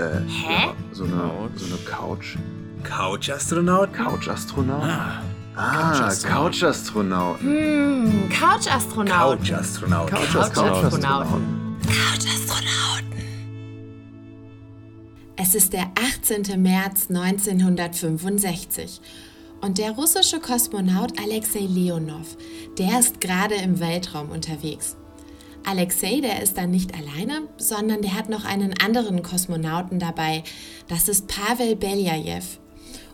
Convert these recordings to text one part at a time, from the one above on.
Äh, Hä? Ja, so eine, so eine Couch. Couch-Astronauten? Couch-Astronaut? Ah, Ah, Couch-Astronaut. Couch-Astronaut. Hm, Couch-Astronauten. Couch-Astronauten. Couch-Astronauten. Es ist der 18. März 1965 und der russische Kosmonaut Alexei Leonov, der ist gerade im Weltraum unterwegs. Alexei, der ist dann nicht alleine, sondern der hat noch einen anderen Kosmonauten dabei. Das ist Pavel Beljajew.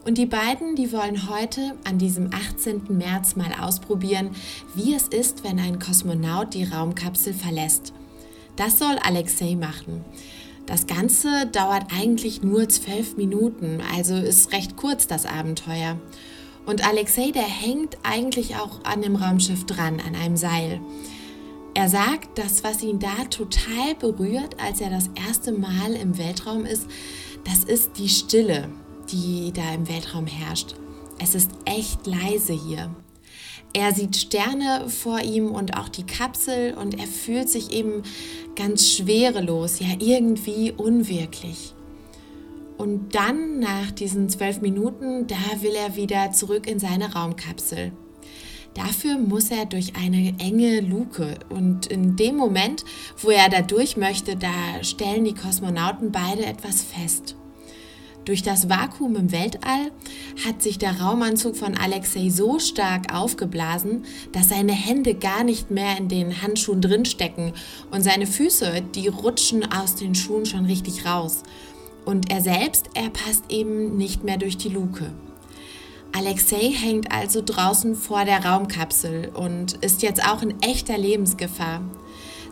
Und die beiden, die wollen heute an diesem 18. März mal ausprobieren, wie es ist, wenn ein Kosmonaut die Raumkapsel verlässt. Das soll Alexei machen. Das Ganze dauert eigentlich nur zwölf Minuten, also ist recht kurz das Abenteuer. Und Alexei, der hängt eigentlich auch an dem Raumschiff dran, an einem Seil. Er sagt, dass was ihn da total berührt, als er das erste Mal im Weltraum ist, das ist die Stille, die da im Weltraum herrscht. Es ist echt leise hier. Er sieht Sterne vor ihm und auch die Kapsel und er fühlt sich eben ganz schwerelos, ja irgendwie unwirklich. Und dann, nach diesen zwölf Minuten, da will er wieder zurück in seine Raumkapsel. Dafür muss er durch eine enge Luke und in dem Moment, wo er da durch möchte, da stellen die Kosmonauten beide etwas fest. Durch das Vakuum im Weltall hat sich der Raumanzug von Alexei so stark aufgeblasen, dass seine Hände gar nicht mehr in den Handschuhen drinstecken und seine Füße, die rutschen aus den Schuhen schon richtig raus. Und er selbst, er passt eben nicht mehr durch die Luke. Alexei hängt also draußen vor der Raumkapsel und ist jetzt auch in echter Lebensgefahr.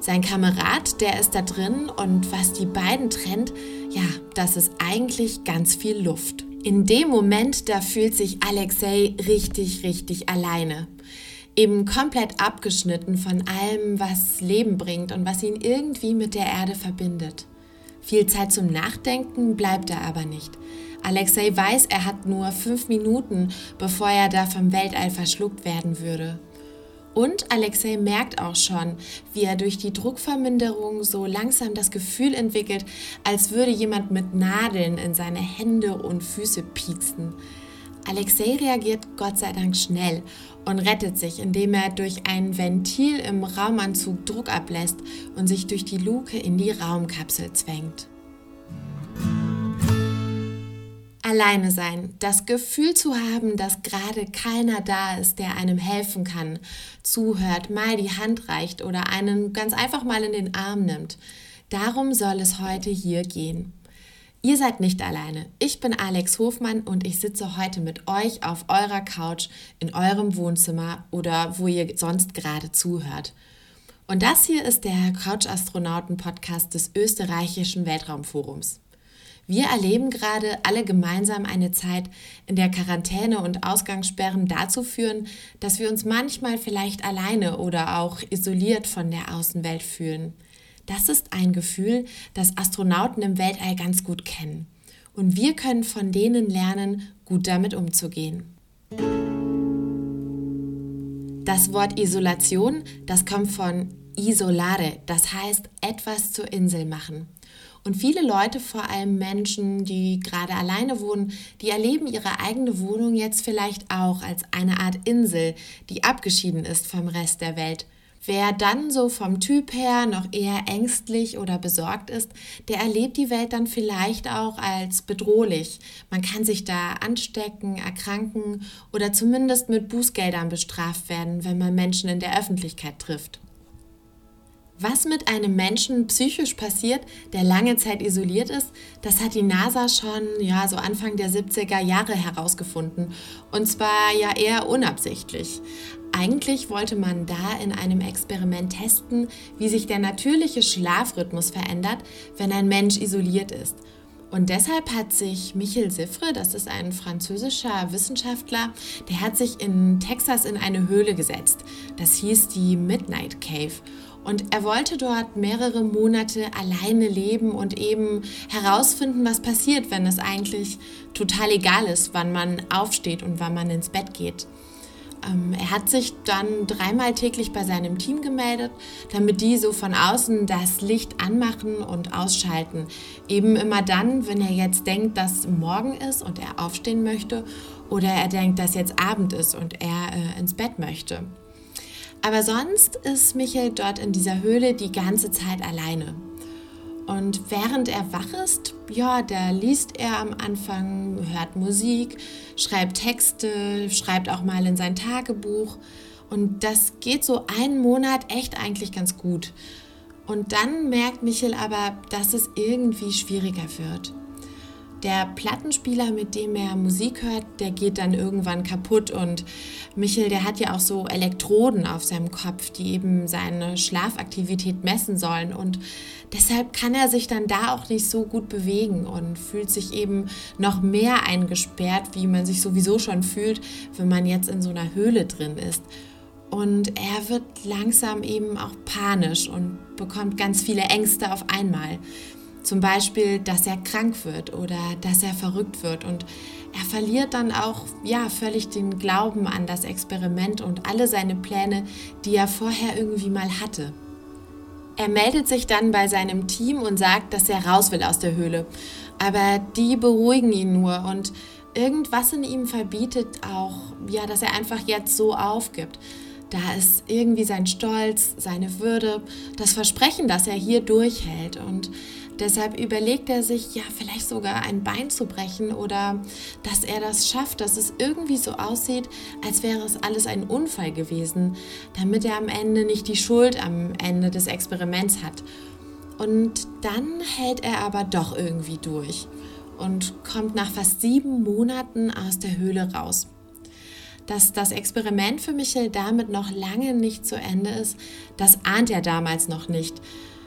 Sein Kamerad, der ist da drin und was die beiden trennt, ja, das ist eigentlich ganz viel Luft. In dem Moment, da fühlt sich Alexei richtig, richtig alleine. Eben komplett abgeschnitten von allem, was Leben bringt und was ihn irgendwie mit der Erde verbindet. Viel Zeit zum Nachdenken bleibt da aber nicht. Alexei weiß, er hat nur fünf Minuten, bevor er da vom Weltall verschluckt werden würde. Und Alexei merkt auch schon, wie er durch die Druckverminderung so langsam das Gefühl entwickelt, als würde jemand mit Nadeln in seine Hände und Füße pieksen. Alexei reagiert Gott sei Dank schnell und rettet sich, indem er durch ein Ventil im Raumanzug Druck ablässt und sich durch die Luke in die Raumkapsel zwängt. Alleine sein, das Gefühl zu haben, dass gerade keiner da ist, der einem helfen kann, zuhört, mal die Hand reicht oder einen ganz einfach mal in den Arm nimmt. Darum soll es heute hier gehen. Ihr seid nicht alleine. Ich bin Alex Hofmann und ich sitze heute mit euch auf eurer Couch in eurem Wohnzimmer oder wo ihr sonst gerade zuhört. Und das hier ist der Couch-Astronauten-Podcast des österreichischen Weltraumforums. Wir erleben gerade alle gemeinsam eine Zeit, in der Quarantäne und Ausgangssperren dazu führen, dass wir uns manchmal vielleicht alleine oder auch isoliert von der Außenwelt fühlen. Das ist ein Gefühl, das Astronauten im Weltall ganz gut kennen. Und wir können von denen lernen, gut damit umzugehen. Das Wort Isolation, das kommt von isolare, das heißt etwas zur Insel machen. Und viele Leute, vor allem Menschen, die gerade alleine wohnen, die erleben ihre eigene Wohnung jetzt vielleicht auch als eine Art Insel, die abgeschieden ist vom Rest der Welt. Wer dann so vom Typ her noch eher ängstlich oder besorgt ist, der erlebt die Welt dann vielleicht auch als bedrohlich. Man kann sich da anstecken, erkranken oder zumindest mit Bußgeldern bestraft werden, wenn man Menschen in der Öffentlichkeit trifft. Was mit einem Menschen psychisch passiert, der lange Zeit isoliert ist, das hat die NASA schon ja, so Anfang der 70er Jahre herausgefunden. Und zwar ja eher unabsichtlich. Eigentlich wollte man da in einem Experiment testen, wie sich der natürliche Schlafrhythmus verändert, wenn ein Mensch isoliert ist. Und deshalb hat sich Michel Siffre, das ist ein französischer Wissenschaftler, der hat sich in Texas in eine Höhle gesetzt. Das hieß die Midnight Cave. Und er wollte dort mehrere Monate alleine leben und eben herausfinden, was passiert, wenn es eigentlich total egal ist, wann man aufsteht und wann man ins Bett geht. Ähm, er hat sich dann dreimal täglich bei seinem Team gemeldet, damit die so von außen das Licht anmachen und ausschalten. Eben immer dann, wenn er jetzt denkt, dass morgen ist und er aufstehen möchte oder er denkt, dass jetzt Abend ist und er äh, ins Bett möchte. Aber sonst ist Michael dort in dieser Höhle die ganze Zeit alleine. Und während er wach ist, ja, da liest er am Anfang, hört Musik, schreibt Texte, schreibt auch mal in sein Tagebuch. Und das geht so einen Monat echt eigentlich ganz gut. Und dann merkt Michel aber, dass es irgendwie schwieriger wird. Der Plattenspieler, mit dem er Musik hört, der geht dann irgendwann kaputt und Michel, der hat ja auch so Elektroden auf seinem Kopf, die eben seine Schlafaktivität messen sollen und deshalb kann er sich dann da auch nicht so gut bewegen und fühlt sich eben noch mehr eingesperrt, wie man sich sowieso schon fühlt, wenn man jetzt in so einer Höhle drin ist. Und er wird langsam eben auch panisch und bekommt ganz viele Ängste auf einmal. Zum Beispiel, dass er krank wird oder dass er verrückt wird. Und er verliert dann auch ja, völlig den Glauben an das Experiment und alle seine Pläne, die er vorher irgendwie mal hatte. Er meldet sich dann bei seinem Team und sagt, dass er raus will aus der Höhle. Aber die beruhigen ihn nur und irgendwas in ihm verbietet auch, ja, dass er einfach jetzt so aufgibt. Da ist irgendwie sein Stolz, seine Würde, das Versprechen, dass er hier durchhält und Deshalb überlegt er sich, ja, vielleicht sogar ein Bein zu brechen oder dass er das schafft, dass es irgendwie so aussieht, als wäre es alles ein Unfall gewesen, damit er am Ende nicht die Schuld am Ende des Experiments hat. Und dann hält er aber doch irgendwie durch und kommt nach fast sieben Monaten aus der Höhle raus. Dass das Experiment für Michel damit noch lange nicht zu Ende ist, das ahnt er damals noch nicht.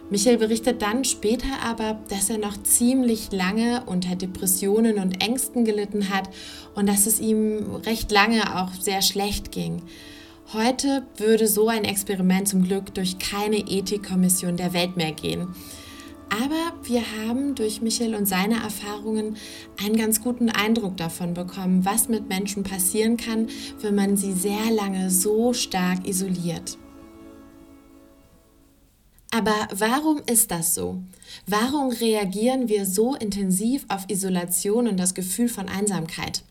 Michael berichtet dann später aber, dass er noch ziemlich lange unter Depressionen und Ängsten gelitten hat und dass es ihm recht lange auch sehr schlecht ging. Heute würde so ein Experiment zum Glück durch keine Ethikkommission der Welt mehr gehen. Aber wir haben durch Michael und seine Erfahrungen einen ganz guten Eindruck davon bekommen, was mit Menschen passieren kann, wenn man sie sehr lange so stark isoliert. Aber warum ist das so? Warum reagieren wir so intensiv auf Isolation und das Gefühl von Einsamkeit?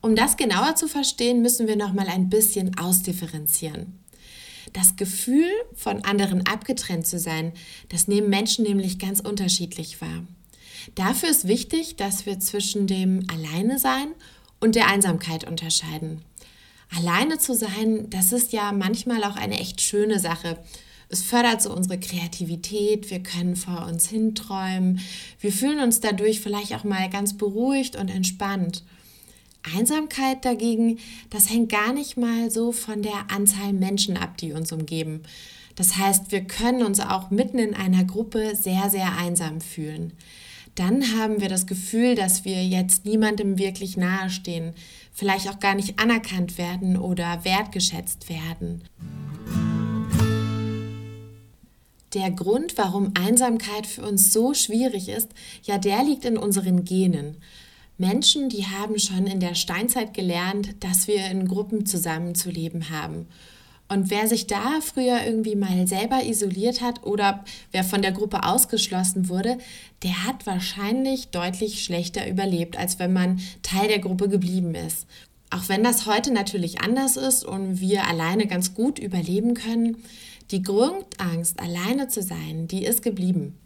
Um das genauer zu verstehen, müssen wir noch mal ein bisschen ausdifferenzieren. Das Gefühl, von anderen abgetrennt zu sein, das nehmen Menschen nämlich ganz unterschiedlich wahr. Dafür ist wichtig, dass wir zwischen dem Alleine sein und der Einsamkeit unterscheiden. Alleine zu sein, das ist ja manchmal auch eine echt schöne Sache es fördert so unsere Kreativität, wir können vor uns hinträumen, wir fühlen uns dadurch vielleicht auch mal ganz beruhigt und entspannt. Einsamkeit dagegen, das hängt gar nicht mal so von der Anzahl Menschen ab, die uns umgeben. Das heißt, wir können uns auch mitten in einer Gruppe sehr, sehr einsam fühlen. Dann haben wir das Gefühl, dass wir jetzt niemandem wirklich nahestehen, vielleicht auch gar nicht anerkannt werden oder wertgeschätzt werden. Der Grund, warum Einsamkeit für uns so schwierig ist, ja, der liegt in unseren Genen. Menschen, die haben schon in der Steinzeit gelernt, dass wir in Gruppen zusammenzuleben haben. Und wer sich da früher irgendwie mal selber isoliert hat oder wer von der Gruppe ausgeschlossen wurde, der hat wahrscheinlich deutlich schlechter überlebt, als wenn man Teil der Gruppe geblieben ist. Auch wenn das heute natürlich anders ist und wir alleine ganz gut überleben können, die Grundangst, alleine zu sein, die ist geblieben.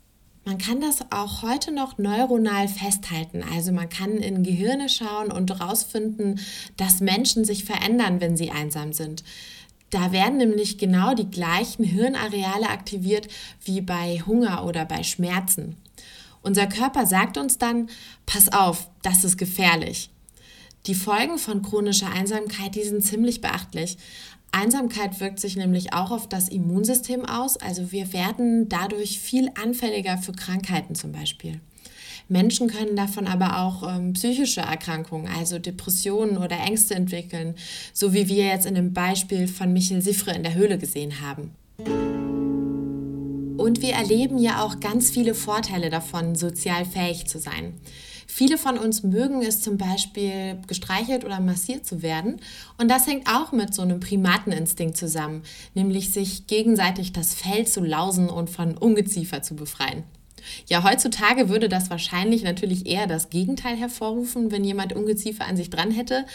Man kann das auch heute noch neuronal festhalten. Also man kann in Gehirne schauen und herausfinden, dass Menschen sich verändern, wenn sie einsam sind. Da werden nämlich genau die gleichen Hirnareale aktiviert wie bei Hunger oder bei Schmerzen. Unser Körper sagt uns dann, pass auf, das ist gefährlich. Die Folgen von chronischer Einsamkeit, die sind ziemlich beachtlich. Einsamkeit wirkt sich nämlich auch auf das Immunsystem aus. Also wir werden dadurch viel anfälliger für Krankheiten zum Beispiel. Menschen können davon aber auch ähm, psychische Erkrankungen, also Depressionen oder Ängste entwickeln, so wie wir jetzt in dem Beispiel von Michel Siffre in der Höhle gesehen haben. Und wir erleben ja auch ganz viele Vorteile davon, sozial fähig zu sein. Viele von uns mögen es zum Beispiel, gestreichelt oder massiert zu werden. Und das hängt auch mit so einem Primateninstinkt zusammen, nämlich sich gegenseitig das Fell zu lausen und von Ungeziefer zu befreien. Ja, heutzutage würde das wahrscheinlich natürlich eher das Gegenteil hervorrufen, wenn jemand Ungeziefer an sich dran hätte.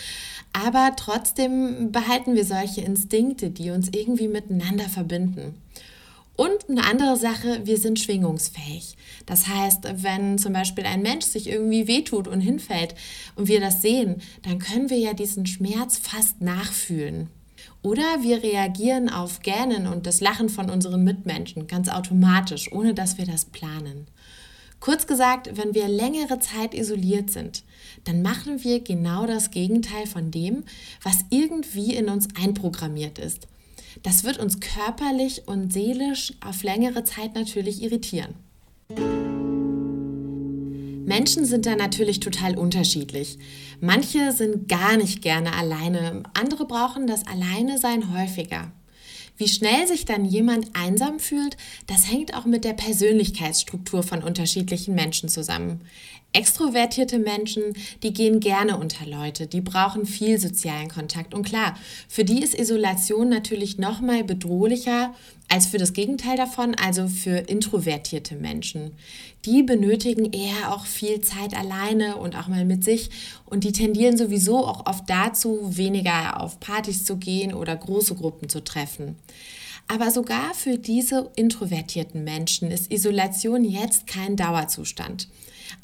Aber trotzdem behalten wir solche Instinkte, die uns irgendwie miteinander verbinden. Und eine andere Sache, wir sind schwingungsfähig. Das heißt, wenn zum Beispiel ein Mensch sich irgendwie wehtut und hinfällt und wir das sehen, dann können wir ja diesen Schmerz fast nachfühlen. Oder wir reagieren auf Gähnen und das Lachen von unseren Mitmenschen ganz automatisch, ohne dass wir das planen. Kurz gesagt, wenn wir längere Zeit isoliert sind, dann machen wir genau das Gegenteil von dem, was irgendwie in uns einprogrammiert ist. Das wird uns körperlich und seelisch auf längere Zeit natürlich irritieren. Menschen sind da natürlich total unterschiedlich. Manche sind gar nicht gerne alleine, andere brauchen das Alleine sein häufiger. Wie schnell sich dann jemand einsam fühlt, das hängt auch mit der Persönlichkeitsstruktur von unterschiedlichen Menschen zusammen. Extrovertierte Menschen, die gehen gerne unter Leute, die brauchen viel sozialen Kontakt. Und klar, für die ist Isolation natürlich noch mal bedrohlicher als für das Gegenteil davon, also für introvertierte Menschen. Die benötigen eher auch viel Zeit alleine und auch mal mit sich und die tendieren sowieso auch oft dazu, weniger auf Partys zu gehen oder große Gruppen zu treffen. Aber sogar für diese introvertierten Menschen ist Isolation jetzt kein Dauerzustand.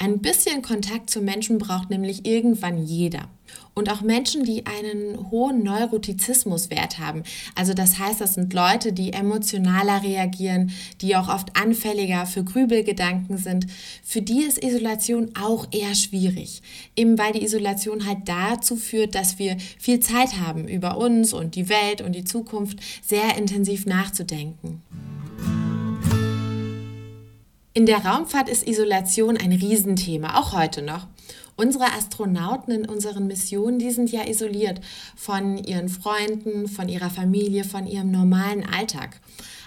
Ein bisschen Kontakt zu Menschen braucht nämlich irgendwann jeder. Und auch Menschen, die einen hohen Neurotizismuswert haben. Also das heißt, das sind Leute, die emotionaler reagieren, die auch oft anfälliger für Grübelgedanken sind. Für die ist Isolation auch eher schwierig. Eben weil die Isolation halt dazu führt, dass wir viel Zeit haben, über uns und die Welt und die Zukunft sehr intensiv nachzudenken. In der Raumfahrt ist Isolation ein Riesenthema, auch heute noch. Unsere Astronauten in unseren Missionen, die sind ja isoliert von ihren Freunden, von ihrer Familie, von ihrem normalen Alltag.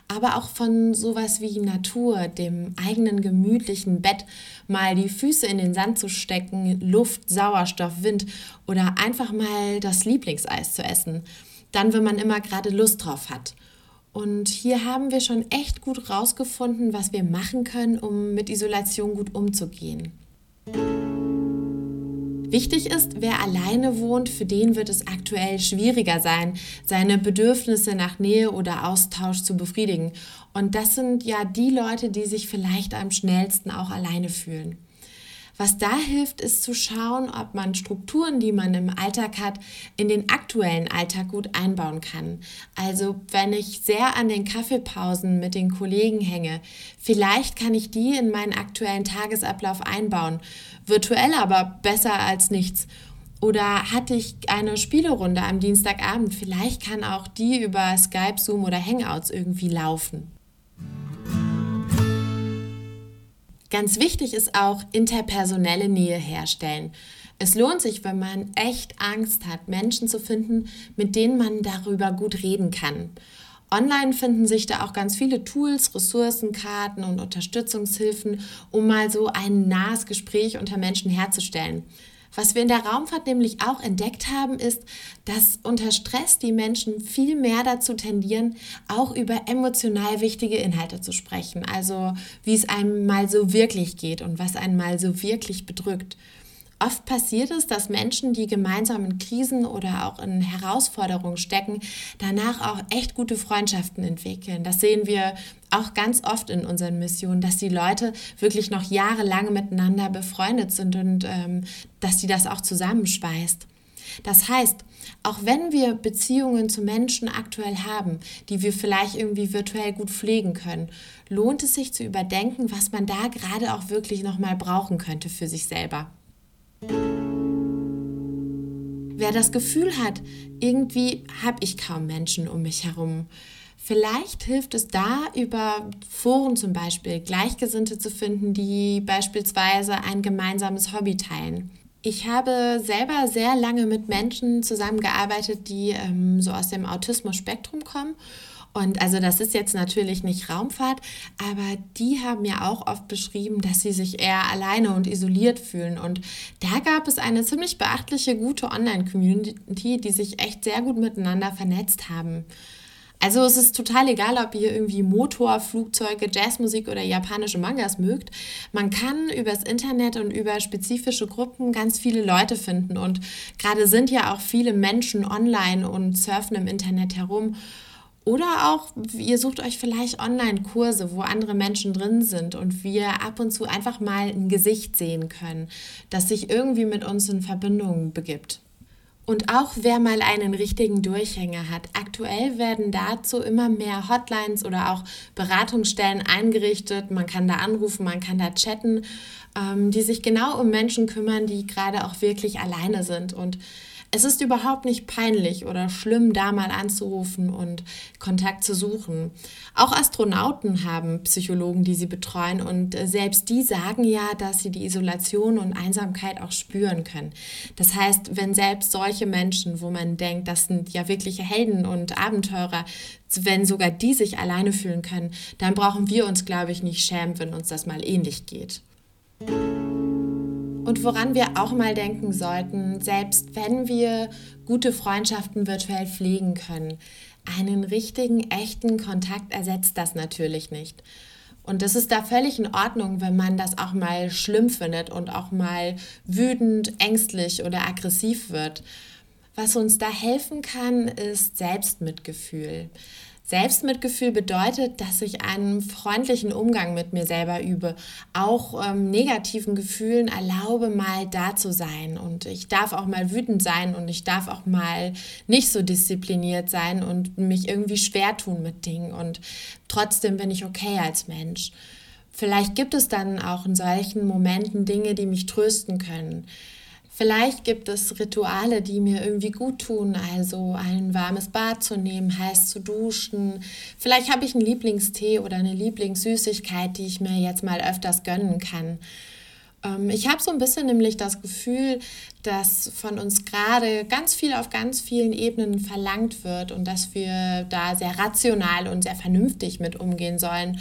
Aber auch von sowas wie Natur, dem eigenen gemütlichen Bett, mal die Füße in den Sand zu stecken, Luft, Sauerstoff, Wind oder einfach mal das Lieblingseis zu essen. Dann, wenn man immer gerade Lust drauf hat. Und hier haben wir schon echt gut rausgefunden, was wir machen können, um mit Isolation gut umzugehen. Wichtig ist, wer alleine wohnt, für den wird es aktuell schwieriger sein, seine Bedürfnisse nach Nähe oder Austausch zu befriedigen. Und das sind ja die Leute, die sich vielleicht am schnellsten auch alleine fühlen. Was da hilft, ist zu schauen, ob man Strukturen, die man im Alltag hat, in den aktuellen Alltag gut einbauen kann. Also wenn ich sehr an den Kaffeepausen mit den Kollegen hänge, vielleicht kann ich die in meinen aktuellen Tagesablauf einbauen. Virtuell aber besser als nichts. Oder hatte ich eine Spielerunde am Dienstagabend? Vielleicht kann auch die über Skype, Zoom oder Hangouts irgendwie laufen. Ganz wichtig ist auch interpersonelle Nähe herstellen. Es lohnt sich, wenn man echt Angst hat, Menschen zu finden, mit denen man darüber gut reden kann. Online finden sich da auch ganz viele Tools, Ressourcenkarten und Unterstützungshilfen, um mal so ein nahes Gespräch unter Menschen herzustellen. Was wir in der Raumfahrt nämlich auch entdeckt haben, ist, dass unter Stress die Menschen viel mehr dazu tendieren, auch über emotional wichtige Inhalte zu sprechen. Also wie es einem mal so wirklich geht und was einen mal so wirklich bedrückt. Oft passiert es, dass Menschen, die gemeinsam in Krisen oder auch in Herausforderungen stecken, danach auch echt gute Freundschaften entwickeln. Das sehen wir auch ganz oft in unseren Missionen, dass die Leute wirklich noch jahrelang miteinander befreundet sind und ähm, dass sie das auch zusammenschweißt. Das heißt, auch wenn wir Beziehungen zu Menschen aktuell haben, die wir vielleicht irgendwie virtuell gut pflegen können, lohnt es sich zu überdenken, was man da gerade auch wirklich nochmal brauchen könnte für sich selber. Wer das Gefühl hat, irgendwie habe ich kaum Menschen um mich herum, vielleicht hilft es da, über Foren zum Beispiel Gleichgesinnte zu finden, die beispielsweise ein gemeinsames Hobby teilen. Ich habe selber sehr lange mit Menschen zusammengearbeitet, die ähm, so aus dem Autismus-Spektrum kommen Und also das ist jetzt natürlich nicht Raumfahrt, aber die haben ja auch oft beschrieben, dass sie sich eher alleine und isoliert fühlen. Und da gab es eine ziemlich beachtliche, gute Online-Community, die sich echt sehr gut miteinander vernetzt haben. Also es ist total egal, ob ihr irgendwie Motor, Flugzeuge, Jazzmusik oder japanische Mangas mögt. Man kann übers Internet und über spezifische Gruppen ganz viele Leute finden. Und gerade sind ja auch viele Menschen online und surfen im Internet herum. Oder auch, ihr sucht euch vielleicht Online-Kurse, wo andere Menschen drin sind und wir ab und zu einfach mal ein Gesicht sehen können, das sich irgendwie mit uns in Verbindung begibt. Und auch wer mal einen richtigen Durchhänger hat. Aktuell werden dazu immer mehr Hotlines oder auch Beratungsstellen eingerichtet. Man kann da anrufen, man kann da chatten, ähm, die sich genau um Menschen kümmern, die gerade auch wirklich alleine sind. Und es ist überhaupt nicht peinlich oder schlimm, da mal anzurufen und Kontakt zu suchen. Auch Astronauten haben Psychologen, die sie betreuen und äh, selbst die sagen ja, dass sie die Isolation und Einsamkeit auch spüren können. Das heißt, wenn selbst solche Menschen, wo man denkt, das sind ja wirkliche Helden und Abenteurer, wenn sogar die sich alleine fühlen können, dann brauchen wir uns, glaube ich, nicht schämen, wenn uns das mal ähnlich geht. Und woran wir auch mal denken sollten, selbst wenn wir gute Freundschaften virtuell pflegen können, einen richtigen, echten Kontakt ersetzt das natürlich nicht. Und das ist da völlig in Ordnung, wenn man das auch mal schlimm findet und auch mal wütend, ängstlich oder aggressiv wird. Was uns da helfen kann, ist Selbstmitgefühl. Selbstmitgefühl bedeutet, dass ich einen freundlichen Umgang mit mir selber übe, auch ähm, negativen Gefühlen erlaube, mal da zu sein. Und ich darf auch mal wütend sein und ich darf auch mal nicht so diszipliniert sein und mich irgendwie schwer tun mit Dingen. Und trotzdem bin ich okay als Mensch. Vielleicht gibt es dann auch in solchen Momenten Dinge, die mich trösten können. Vielleicht gibt es Rituale, die mir irgendwie gut tun, also ein warmes Bad zu nehmen, heiß zu duschen. Vielleicht habe ich einen Lieblingstee oder eine Lieblingssüßigkeit, die ich mir jetzt mal öfters gönnen kann. Ähm, ich habe so ein bisschen nämlich das Gefühl, dass von uns gerade ganz viel auf ganz vielen Ebenen verlangt wird und dass wir da sehr rational und sehr vernünftig mit umgehen sollen.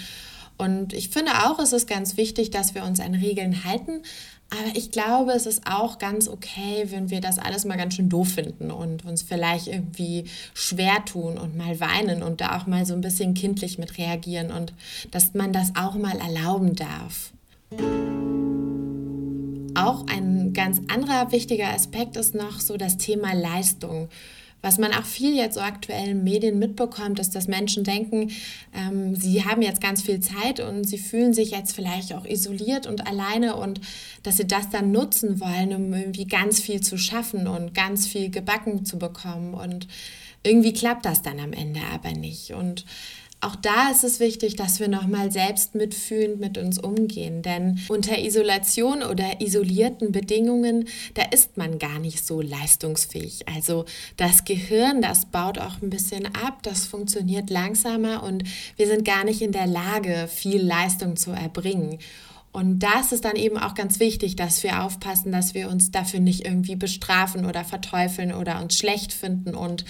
Und ich finde auch, es ist ganz wichtig, dass wir uns an Regeln halten, aber ich glaube, es ist auch ganz okay, wenn wir das alles mal ganz schön doof finden und uns vielleicht irgendwie schwer tun und mal weinen und da auch mal so ein bisschen kindlich mit reagieren und dass man das auch mal erlauben darf. Auch ein ganz anderer wichtiger Aspekt ist noch so das Thema Leistung. Was man auch viel jetzt so aktuellen Medien mitbekommt, ist, dass Menschen denken, ähm, sie haben jetzt ganz viel Zeit und sie fühlen sich jetzt vielleicht auch isoliert und alleine und dass sie das dann nutzen wollen, um irgendwie ganz viel zu schaffen und ganz viel gebacken zu bekommen. Und irgendwie klappt das dann am Ende aber nicht. Und auch da ist es wichtig, dass wir nochmal selbst mitfühlend mit uns umgehen, denn unter Isolation oder isolierten Bedingungen, da ist man gar nicht so leistungsfähig. Also das Gehirn, das baut auch ein bisschen ab, das funktioniert langsamer und wir sind gar nicht in der Lage, viel Leistung zu erbringen. Und das ist dann eben auch ganz wichtig, dass wir aufpassen, dass wir uns dafür nicht irgendwie bestrafen oder verteufeln oder uns schlecht finden und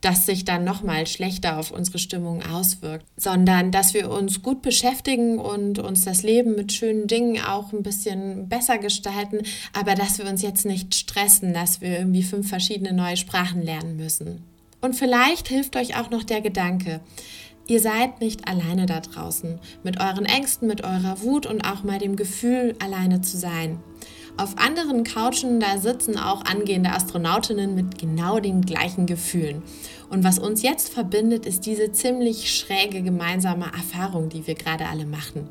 das sich dann nochmal schlechter auf unsere Stimmung auswirkt, sondern dass wir uns gut beschäftigen und uns das Leben mit schönen Dingen auch ein bisschen besser gestalten, aber dass wir uns jetzt nicht stressen, dass wir irgendwie fünf verschiedene neue Sprachen lernen müssen. Und vielleicht hilft euch auch noch der Gedanke, Ihr seid nicht alleine da draußen, mit euren Ängsten, mit eurer Wut und auch mal dem Gefühl, alleine zu sein. Auf anderen Couchen, da sitzen auch angehende Astronautinnen mit genau den gleichen Gefühlen. Und was uns jetzt verbindet, ist diese ziemlich schräge gemeinsame Erfahrung, die wir gerade alle machen.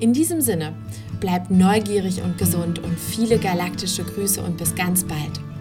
In diesem Sinne, bleibt neugierig und gesund und viele galaktische Grüße und bis ganz bald.